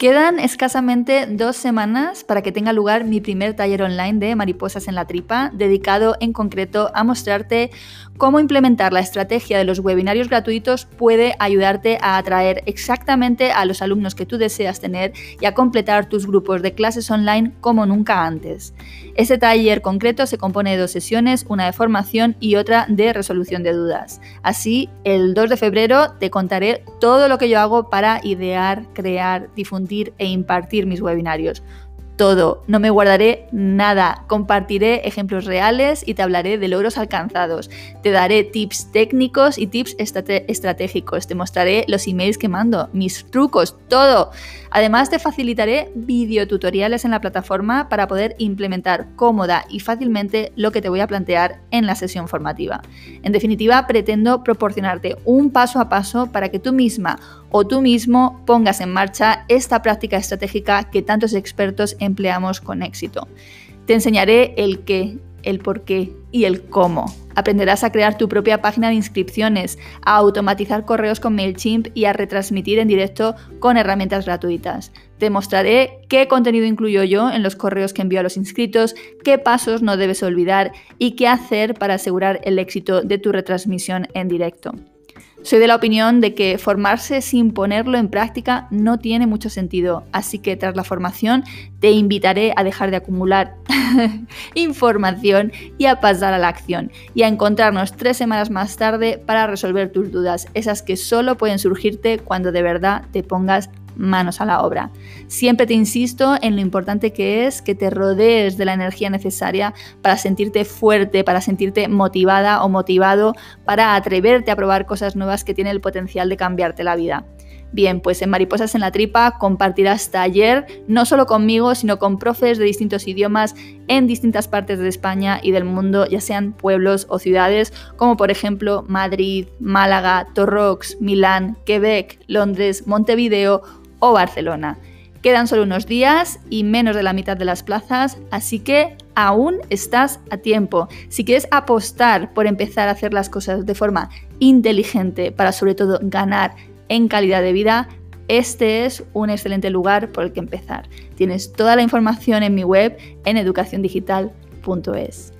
Quedan escasamente dos semanas para que tenga lugar mi primer taller online de mariposas en la tripa, dedicado en concreto a mostrarte cómo implementar la estrategia de los webinarios gratuitos puede ayudarte a atraer exactamente a los alumnos que tú deseas tener y a completar tus grupos de clases online como nunca antes. Este taller concreto se compone de dos sesiones, una de formación y otra de resolución de dudas. Así, el 2 de febrero te contaré todo lo que yo hago para idear, crear, difundir e impartir mis webinarios. Todo, no me guardaré nada, compartiré ejemplos reales y te hablaré de logros alcanzados. Te daré tips técnicos y tips estratégicos, te mostraré los emails que mando, mis trucos, todo. Además, te facilitaré videotutoriales en la plataforma para poder implementar cómoda y fácilmente lo que te voy a plantear en la sesión formativa. En definitiva, pretendo proporcionarte un paso a paso para que tú misma o tú mismo pongas en marcha esta práctica estratégica que tantos expertos empleamos con éxito. Te enseñaré el qué, el por qué y el cómo. Aprenderás a crear tu propia página de inscripciones, a automatizar correos con MailChimp y a retransmitir en directo con herramientas gratuitas. Te mostraré qué contenido incluyo yo en los correos que envío a los inscritos, qué pasos no debes olvidar y qué hacer para asegurar el éxito de tu retransmisión en directo. Soy de la opinión de que formarse sin ponerlo en práctica no tiene mucho sentido, así que tras la formación te invitaré a dejar de acumular información y a pasar a la acción y a encontrarnos tres semanas más tarde para resolver tus dudas, esas que solo pueden surgirte cuando de verdad te pongas manos a la obra. Siempre te insisto en lo importante que es que te rodees de la energía necesaria para sentirte fuerte, para sentirte motivada o motivado, para atreverte a probar cosas nuevas que tienen el potencial de cambiarte la vida. Bien, pues en Mariposas en la Tripa compartirás taller no solo conmigo, sino con profes de distintos idiomas en distintas partes de España y del mundo, ya sean pueblos o ciudades, como por ejemplo Madrid, Málaga, Torrox, Milán, Quebec, Londres, Montevideo o Barcelona. Quedan solo unos días y menos de la mitad de las plazas, así que aún estás a tiempo. Si quieres apostar por empezar a hacer las cosas de forma inteligente para sobre todo ganar en calidad de vida, este es un excelente lugar por el que empezar. Tienes toda la información en mi web en educaciondigital.es.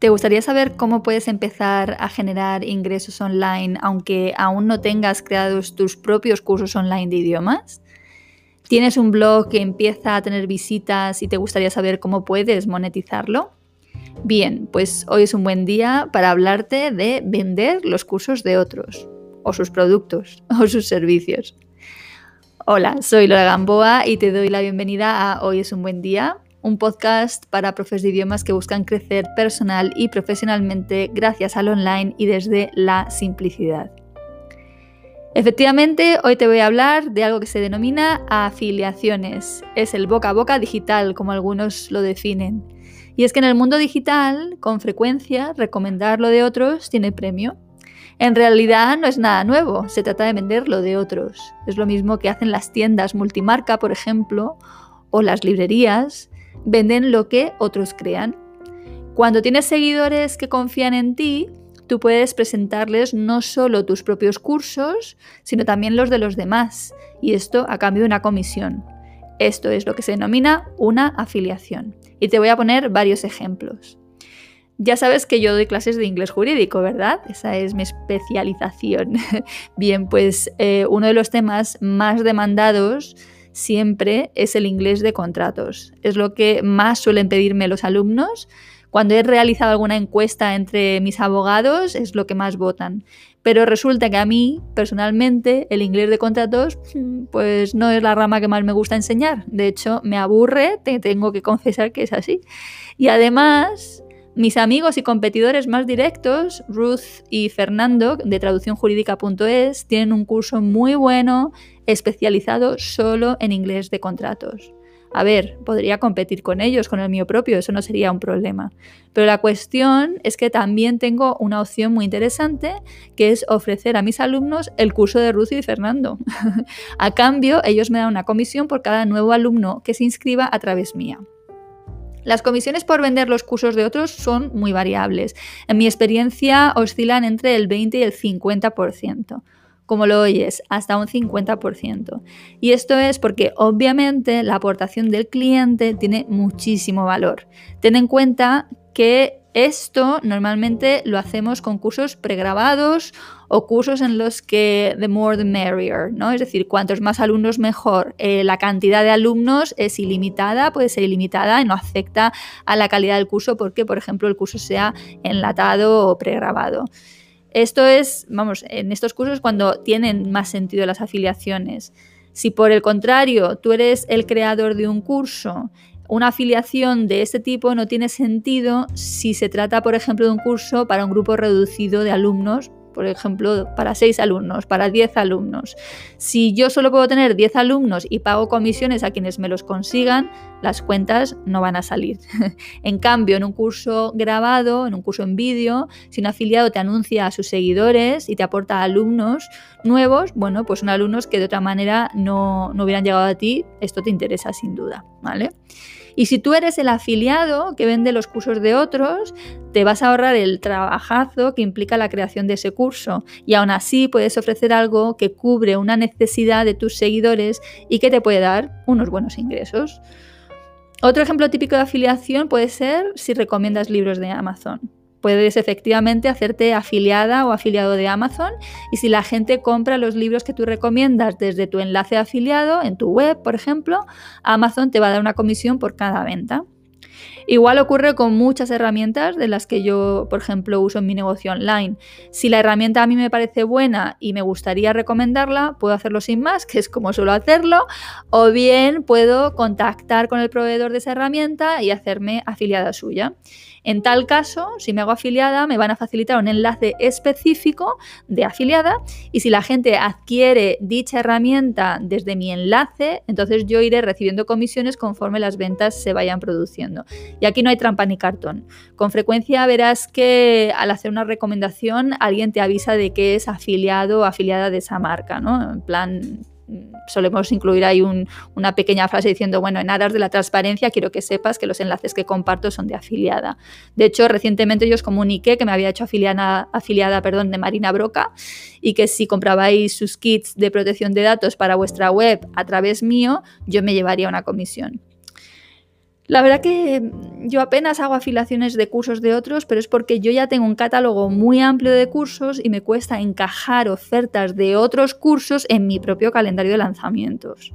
¿Te gustaría saber cómo puedes empezar a generar ingresos online aunque aún no tengas creados tus propios cursos online de idiomas? ¿Tienes un blog que empieza a tener visitas y te gustaría saber cómo puedes monetizarlo? Bien, pues hoy es un buen día para hablarte de vender los cursos de otros, o sus productos, o sus servicios. Hola, soy Lola Gamboa y te doy la bienvenida a Hoy es un buen día, un podcast para profes de idiomas que buscan crecer personal y profesionalmente gracias al online y desde la simplicidad. Efectivamente, hoy te voy a hablar de algo que se denomina afiliaciones. Es el boca a boca digital, como algunos lo definen. Y es que en el mundo digital, con frecuencia, recomendar lo de otros tiene premio. En realidad no es nada nuevo, se trata de vender lo de otros. Es lo mismo que hacen las tiendas multimarca, por ejemplo, o las librerías, venden lo que otros crean. Cuando tienes seguidores que confían en ti, tú puedes presentarles no solo tus propios cursos, sino también los de los demás, y esto a cambio de una comisión. Esto es lo que se denomina una afiliación. Y te voy a poner varios ejemplos. Ya sabes que yo doy clases de inglés jurídico, ¿verdad? Esa es mi especialización. Bien, pues eh, uno de los temas más demandados siempre es el inglés de contratos. Es lo que más suelen pedirme los alumnos Cuando he realizado alguna encuesta entre mis abogados es lo que más votan. Pero resulta que a mí, personalmente, el inglés de contratos, pues no es la rama que más me gusta enseñar. De hecho, me aburre, te tengo que confesar que es así. Y además, mis amigos y competidores más directos, Ruth y Fernando, de traducciónjurídica.es, tienen un curso muy bueno especializado solo en inglés de contratos. A ver, podría competir con ellos, con el mío propio, eso no sería un problema. Pero la cuestión es que también tengo una opción muy interesante, que es ofrecer a mis alumnos el curso de Ruth y Fernando. a cambio, ellos me dan una comisión por cada nuevo alumno que se inscriba a través mía. Las comisiones por vender los cursos de otros son muy variables. En mi experiencia oscilan entre el 20 y el 50%. Como lo oyes, hasta un 50%. Y esto es porque obviamente la aportación del cliente tiene muchísimo valor. Ten en cuenta que esto normalmente lo hacemos con cursos pregrabados o cursos en los que the more the merrier, ¿no? Es decir, cuantos más alumnos mejor. Eh, la cantidad de alumnos es ilimitada, puede ser ilimitada y no afecta a la calidad del curso porque, por ejemplo, el curso sea enlatado o pregrabado. Esto es, vamos, en estos cursos cuando tienen más sentido las afiliaciones. Si por el contrario tú eres el creador de un curso una afiliación de este tipo no tiene sentido si se trata, por ejemplo, de un curso para un grupo reducido de alumnos, por ejemplo, para 6 alumnos, para 10 alumnos. Si yo solo puedo tener 10 alumnos y pago comisiones a quienes me los consigan, las cuentas no van a salir. en cambio, en un curso grabado, en un curso en vídeo, si un afiliado te anuncia a sus seguidores y te aporta alumnos nuevos, bueno, pues son alumnos que de otra manera no, no hubieran llegado a ti, esto te interesa sin duda, ¿vale? Y si tú eres el afiliado que vende los cursos de otros, te vas a ahorrar el trabajazo que implica la creación de ese curso y aún así puedes ofrecer algo que cubre una necesidad de tus seguidores y que te puede dar unos buenos ingresos. Otro ejemplo típico de afiliación puede ser si recomiendas libros de Amazon puedes efectivamente hacerte afiliada o afiliado de Amazon y si la gente compra los libros que tú recomiendas desde tu enlace afiliado en tu web, por ejemplo, Amazon te va a dar una comisión por cada venta. Igual ocurre con muchas herramientas de las que yo, por ejemplo, uso en mi negocio online. Si la herramienta a mí me parece buena y me gustaría recomendarla, puedo hacerlo sin más, que es como suelo hacerlo, o bien puedo contactar con el proveedor de esa herramienta y hacerme afiliada suya. En tal caso, si me hago afiliada, me van a facilitar un enlace específico de afiliada y si la gente adquiere dicha herramienta desde mi enlace, entonces yo iré recibiendo comisiones conforme las ventas se vayan produciendo. Y aquí no hay trampa ni cartón. Con frecuencia verás que al hacer una recomendación alguien te avisa de que es afiliado o afiliada de esa marca, ¿no? En plan, solemos incluir ahí una pequeña frase diciendo, bueno, en aras de la transparencia quiero que sepas que los enlaces que comparto son de afiliada. De hecho, recientemente yo os comuniqué que me había hecho afiliada, afiliada perdón, de Marina Broca y que si comprabais sus kits de protección de datos para vuestra web a través mío, yo me llevaría una comisión. La verdad que yo apenas hago afiliaciones de cursos de otros, pero es porque yo ya tengo un catálogo muy amplio de cursos y me cuesta encajar ofertas de otros cursos en mi propio calendario de lanzamientos.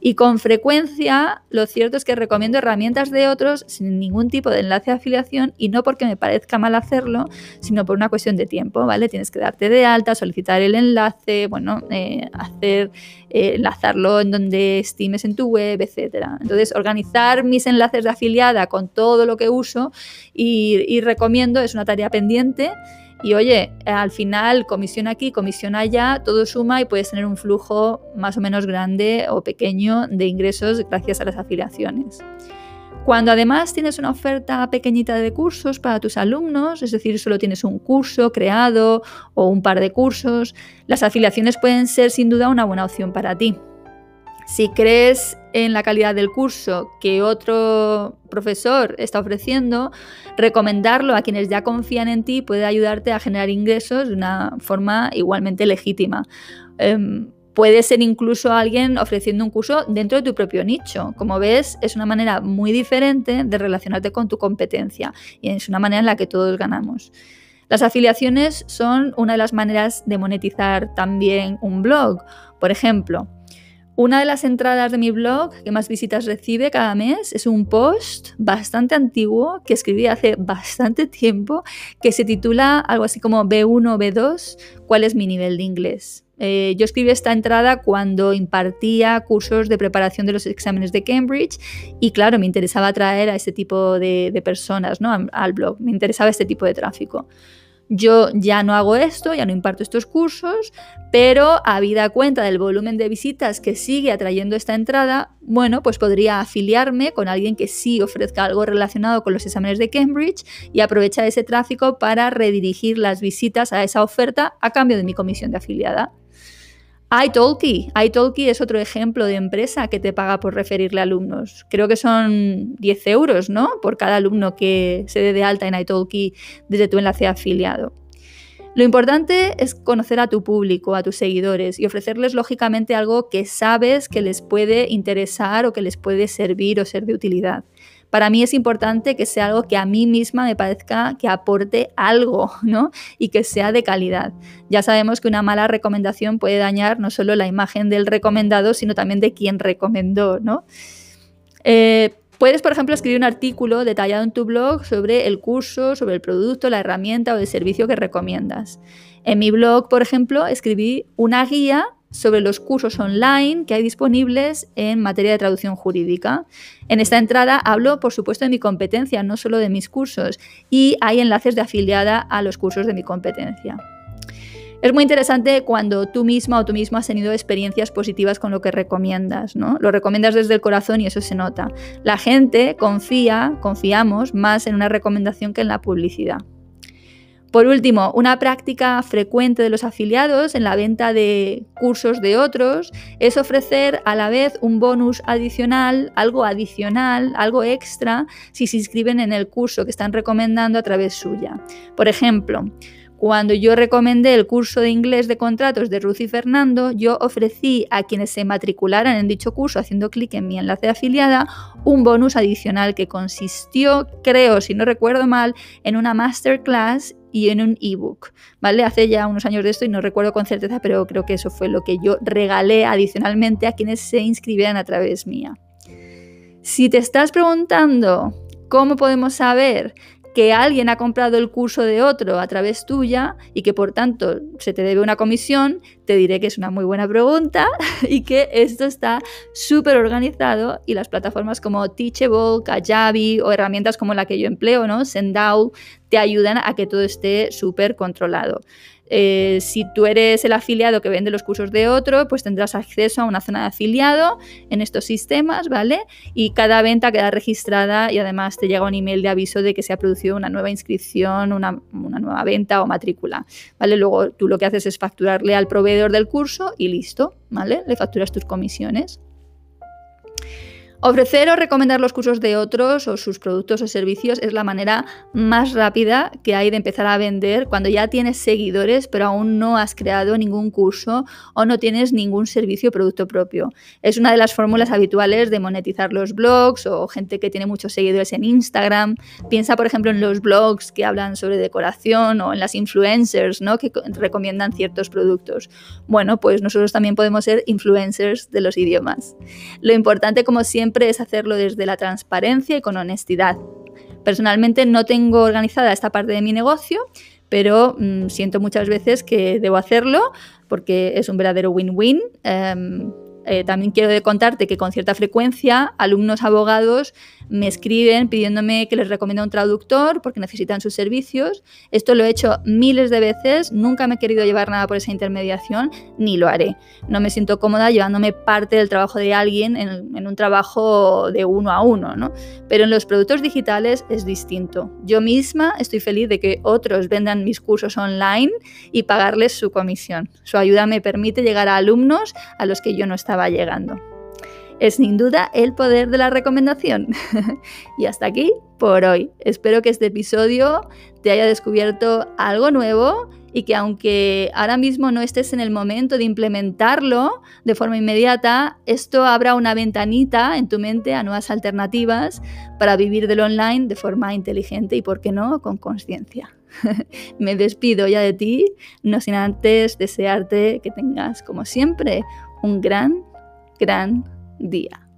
Y con frecuencia lo cierto es que recomiendo herramientas de otros sin ningún tipo de enlace de afiliación y no porque me parezca mal hacerlo, sino por una cuestión de tiempo, ¿vale? Tienes que darte de alta, solicitar el enlace, bueno, eh, hacer, eh, enlazarlo en donde estimes en tu web, etc. Entonces, organizar mis enlaces de afiliada con todo lo que uso y recomiendo es una tarea pendiente y oye, al final, comisión aquí, comisión allá, todo suma y puedes tener un flujo más o menos grande o pequeño de ingresos gracias a las afiliaciones. Cuando además tienes una oferta pequeñita de cursos para tus alumnos, es decir, solo tienes un curso creado o un par de cursos, las afiliaciones pueden ser sin duda una buena opción para ti. Si crees en la calidad del curso que otro profesor está ofreciendo, recomendarlo a quienes ya confían en ti puede ayudarte a generar ingresos de una forma igualmente legítima. Em, puede ser incluso alguien ofreciendo un curso dentro de tu propio nicho. Como ves, es una manera muy diferente de relacionarte con tu competencia y es una manera en la que todos ganamos. Las afiliaciones son una de las maneras de monetizar también un blog. Por ejemplo, Una de las entradas de mi blog que más visitas recibe cada mes es un post bastante antiguo que escribí hace bastante tiempo que se titula algo así como B1 o B2, ¿cuál es mi nivel de inglés? Eh, yo escribí esta entrada cuando impartía cursos de preparación de los exámenes de Cambridge y claro, me interesaba atraer a este tipo de, de personas ¿no? al blog, me interesaba este tipo de tráfico. Yo ya no hago esto, ya no imparto estos cursos, pero habida cuenta del volumen de visitas que sigue atrayendo esta entrada, bueno, pues podría afiliarme con alguien que sí ofrezca algo relacionado con los exámenes de Cambridge y aprovechar ese tráfico para redirigir las visitas a esa oferta a cambio de mi comisión de afiliada italki. italki es otro ejemplo de empresa que te paga por referirle alumnos. Creo que son 10 euros, ¿no? Por cada alumno que se dé de alta en italki desde tu enlace afiliado. Lo importante es conocer a tu público, a tus seguidores y ofrecerles lógicamente algo que sabes que les puede interesar o que les puede servir o ser de utilidad para mí es importante que sea algo que a mí misma me parezca que aporte algo, ¿no? Y que sea de calidad. Ya sabemos que una mala recomendación puede dañar no solo la imagen del recomendado, sino también de quien recomendó, ¿no? Eh, puedes, por ejemplo, escribir un artículo detallado en tu blog sobre el curso, sobre el producto, la herramienta o el servicio que recomiendas. En mi blog, por ejemplo, escribí una guía sobre los cursos online que hay disponibles en materia de traducción jurídica. En esta entrada hablo, por supuesto, de mi competencia, no solo de mis cursos, y hay enlaces de afiliada a los cursos de mi competencia. Es muy interesante cuando tú misma o tú mismo has tenido experiencias positivas con lo que recomiendas, ¿no? Lo recomiendas desde el corazón y eso se nota. La gente confía, confiamos más en una recomendación que en la publicidad. Por último, una práctica frecuente de los afiliados en la venta de cursos de otros es ofrecer a la vez un bonus adicional, algo adicional, algo extra, si se inscriben en el curso que están recomendando a través suya. Por ejemplo, cuando yo recomendé el curso de inglés de contratos de Ruth y Fernando, yo ofrecí a quienes se matricularan en dicho curso haciendo clic en mi enlace de afiliada un bonus adicional que consistió, creo, si no recuerdo mal, en una masterclass y en un ebook, ¿vale? Hace ya unos años de esto y no recuerdo con certeza, pero creo que eso fue lo que yo regalé adicionalmente a quienes se inscribieran a través mía. Si te estás preguntando cómo podemos saber que alguien ha comprado el curso de otro a través tuya y que por tanto se te debe una comisión, te diré que es una muy buena pregunta y que esto está súper organizado y las plataformas como Teachable, Kajabi o herramientas como la que yo empleo, ¿no? Sendao, te ayudan a que todo esté súper controlado. Eh, si tú eres el afiliado que vende los cursos de otro, pues tendrás acceso a una zona de afiliado en estos sistemas, ¿vale? Y cada venta queda registrada y además te llega un email de aviso de que se ha producido una nueva inscripción, una, una nueva venta o matrícula, ¿vale? Luego tú lo que haces es facturarle al proveedor del curso y listo, ¿vale? Le facturas tus comisiones. Ofrecer o recomendar los cursos de otros o sus productos o servicios es la manera más rápida que hay de empezar a vender cuando ya tienes seguidores pero aún no has creado ningún curso o no tienes ningún servicio o producto propio. Es una de las fórmulas habituales de monetizar los blogs o gente que tiene muchos seguidores en Instagram. Piensa, por ejemplo, en los blogs que hablan sobre decoración o en las influencers ¿no? que recomiendan ciertos productos. Bueno, pues nosotros también podemos ser influencers de los idiomas. Lo importante, como siempre, es hacerlo desde la transparencia y con honestidad. Personalmente no tengo organizada esta parte de mi negocio, pero mm, siento muchas veces que debo hacerlo porque es un verdadero win-win. Em, eh, también quiero contarte que con cierta frecuencia alumnos abogados me escriben pidiéndome que les recomiende un traductor porque necesitan sus servicios. Esto lo he hecho miles de veces, nunca me he querido llevar nada por esa intermediación, ni lo haré. No me siento cómoda llevándome parte del trabajo de alguien en, un trabajo de uno a uno, ¿no? Pero en los productos digitales es distinto. Yo misma estoy feliz de que otros vendan mis cursos online y pagarles su comisión. Su ayuda me permite llegar a alumnos a los que yo no estaba llegando es sin duda el poder de la recomendación. y hasta aquí por hoy. Espero que este episodio te haya descubierto algo nuevo y que aunque ahora mismo no estés en el momento de implementarlo de forma inmediata, esto abra una ventanita en tu mente a nuevas alternativas para vivir del online de forma inteligente y, por qué no, con conciencia. Me despido ya de ti, no sin antes desearte que tengas, como siempre, un gran gran día.